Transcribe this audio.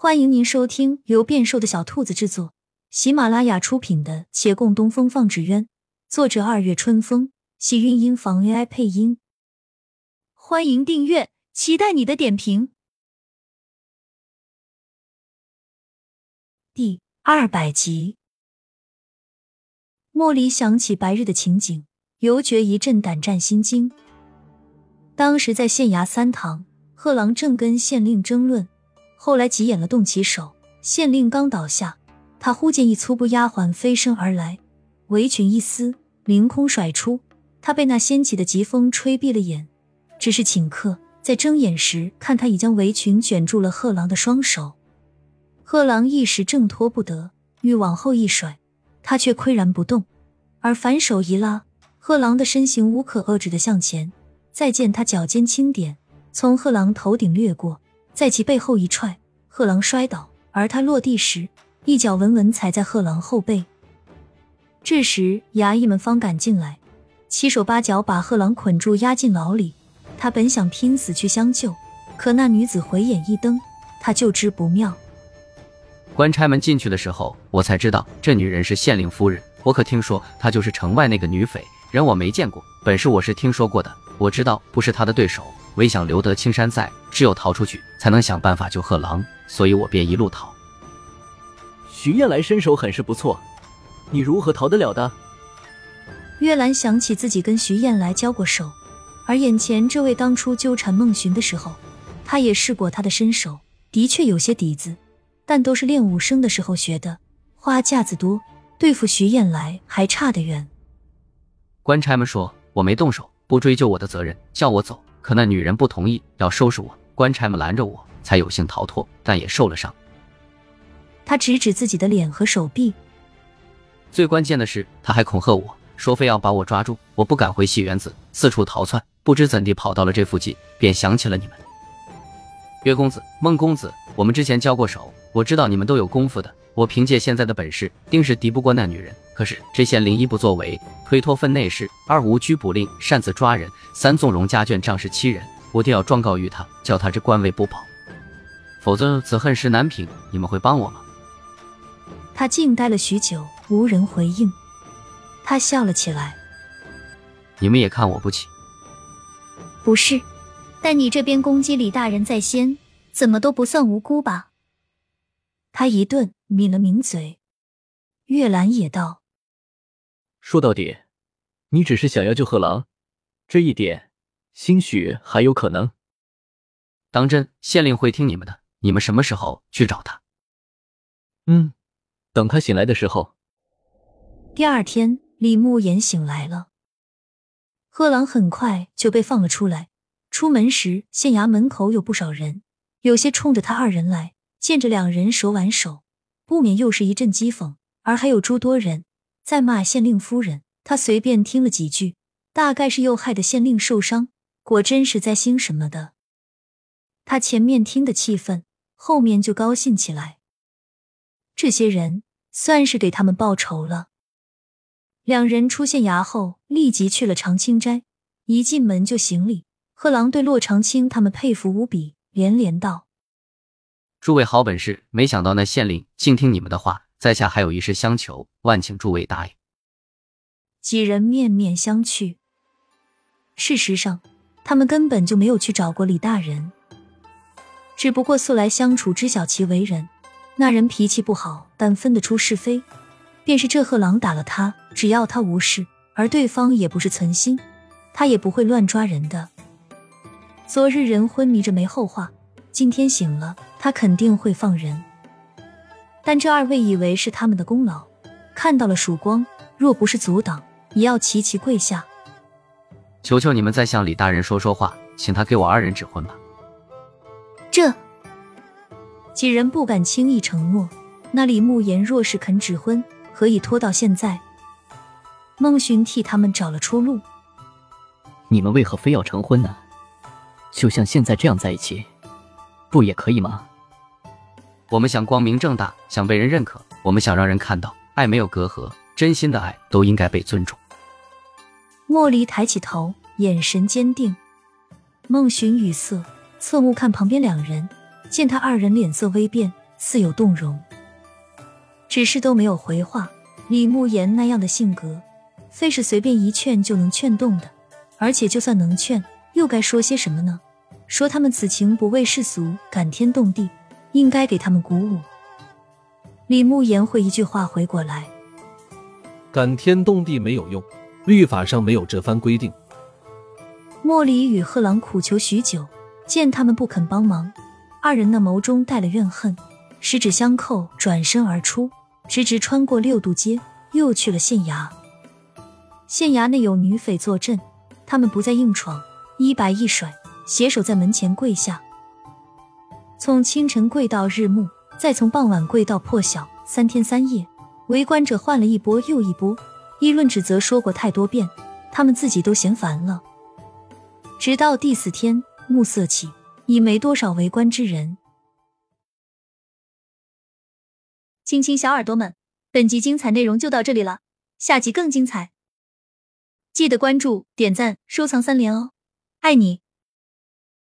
欢迎您收听由变瘦的小兔子制作、喜马拉雅出品的《且共东风放纸鸢》，作者二月春风，喜韵音房 AI 配音。欢迎订阅，期待你的点评。第二百集，莫离想起白日的情景，犹觉一阵胆战心惊。当时在县衙三堂，贺郎正跟县令争论。后来急眼了，动起手。县令刚倒下，他忽见一粗布丫鬟飞身而来，围裙一撕，凌空甩出。他被那掀起的疾风吹闭了眼，只是顷刻，在睁眼时，看他已将围裙卷住了贺郎的双手。贺郎一时挣脱不得，欲往后一甩，他却岿然不动，而反手一拉，贺郎的身形无可遏制的向前。再见他脚尖轻点，从贺郎头顶掠过。在其背后一踹，贺狼摔倒，而他落地时一脚稳稳踩在贺狼后背。这时衙役们方赶进来，七手八脚把贺狼捆住，押进牢里。他本想拼死去相救，可那女子回眼一瞪，他就知不妙。官差们进去的时候，我才知道这女人是县令夫人。我可听说她就是城外那个女匪，人我没见过，本事我是听说过的。我知道不是她的对手。唯想留得青山在，只有逃出去，才能想办法救贺狼，所以我便一路逃。徐燕来身手很是不错，你如何逃得了的？月兰想起自己跟徐燕来交过手，而眼前这位当初纠缠孟寻的时候，他也试过他的身手，的确有些底子，但都是练武生的时候学的，花架子多，对付徐燕来还差得远。官差们说我没动手，不追究我的责任，叫我走。可那女人不同意，要收拾我。官差们拦着我，才有幸逃脱，但也受了伤。他指指自己的脸和手臂。最关键的是，他还恐吓我说，非要把我抓住。我不敢回戏园子，四处逃窜，不知怎地跑到了这附近，便想起了你们。岳公子、孟公子，我们之前交过手，我知道你们都有功夫的。我凭借现在的本事，定是敌不过那女人。可是这县令一不作为，推脱分内事；二无拘捕令，擅自抓人；三纵容家眷仗势欺人。我定要状告于他，叫他这官位不保，否则此恨事难平。你们会帮我吗？他静待了许久，无人回应。他笑了起来：“你们也看我不起？不是，但你这边攻击李大人在先，怎么都不算无辜吧？”他一顿，抿了抿嘴。月兰也道：“说到底，你只是想要救贺郎，这一点，兴许还有可能。当真，县令会听你们的。你们什么时候去找他？嗯，等他醒来的时候。第二天，李慕言醒来了。贺郎很快就被放了出来。出门时，县衙门口有不少人，有些冲着他二人来。见着两人手挽手，不免又是一阵讥讽。而还有诸多人在骂县令夫人，他随便听了几句，大概是又害得县令受伤，果真是灾星什么的。他前面听的气愤，后面就高兴起来。这些人算是给他们报仇了。两人出县衙后，立即去了长青斋，一进门就行礼。贺郎对骆长青他们佩服无比，连连道。诸位好本事，没想到那县令竟听你们的话，在下还有一事相求，万请诸位答应。几人面面相觑。事实上，他们根本就没有去找过李大人，只不过素来相处，知晓其为人。那人脾气不好，但分得出是非。便是这贺郎打了他，只要他无事，而对方也不是存心，他也不会乱抓人的。昨日人昏迷着没后话。今天醒了，他肯定会放人。但这二位以为是他们的功劳，看到了曙光，若不是阻挡，也要齐齐跪下。求求你们再向李大人说说话，请他给我二人指婚吧。这几人不敢轻易承诺。那李慕言若是肯指婚，何以拖到现在？孟寻替他们找了出路。你们为何非要成婚呢？就像现在这样在一起。不也可以吗？我们想光明正大，想被人认可，我们想让人看到爱没有隔阂，真心的爱都应该被尊重。莫离抬起头，眼神坚定。孟寻语塞，侧目看旁边两人，见他二人脸色微变，似有动容，只是都没有回话。李慕言那样的性格，非是随便一劝就能劝动的，而且就算能劝，又该说些什么呢？说他们此情不为世俗，感天动地，应该给他们鼓舞。李慕言会一句话回过来：感天动地没有用，律法上没有这番规定。莫离与贺朗苦求许久，见他们不肯帮忙，二人那眸中带了怨恨，十指相扣，转身而出。直直穿过六渡街，又去了县衙。县衙内有女匪坐镇，他们不再硬闯，衣摆一甩，携手在门前跪下。从清晨跪到日暮，再从傍晚跪到破晓，三天三夜，围观者换了一波又一波，议论指责说过太多遍，他们自己都嫌烦了。直到第四天，暮色起，已没多少围观之人。亲亲小耳朵们，本集精彩内容就到这里了，下集更精彩，记得关注、点赞、收藏三连哦，爱你！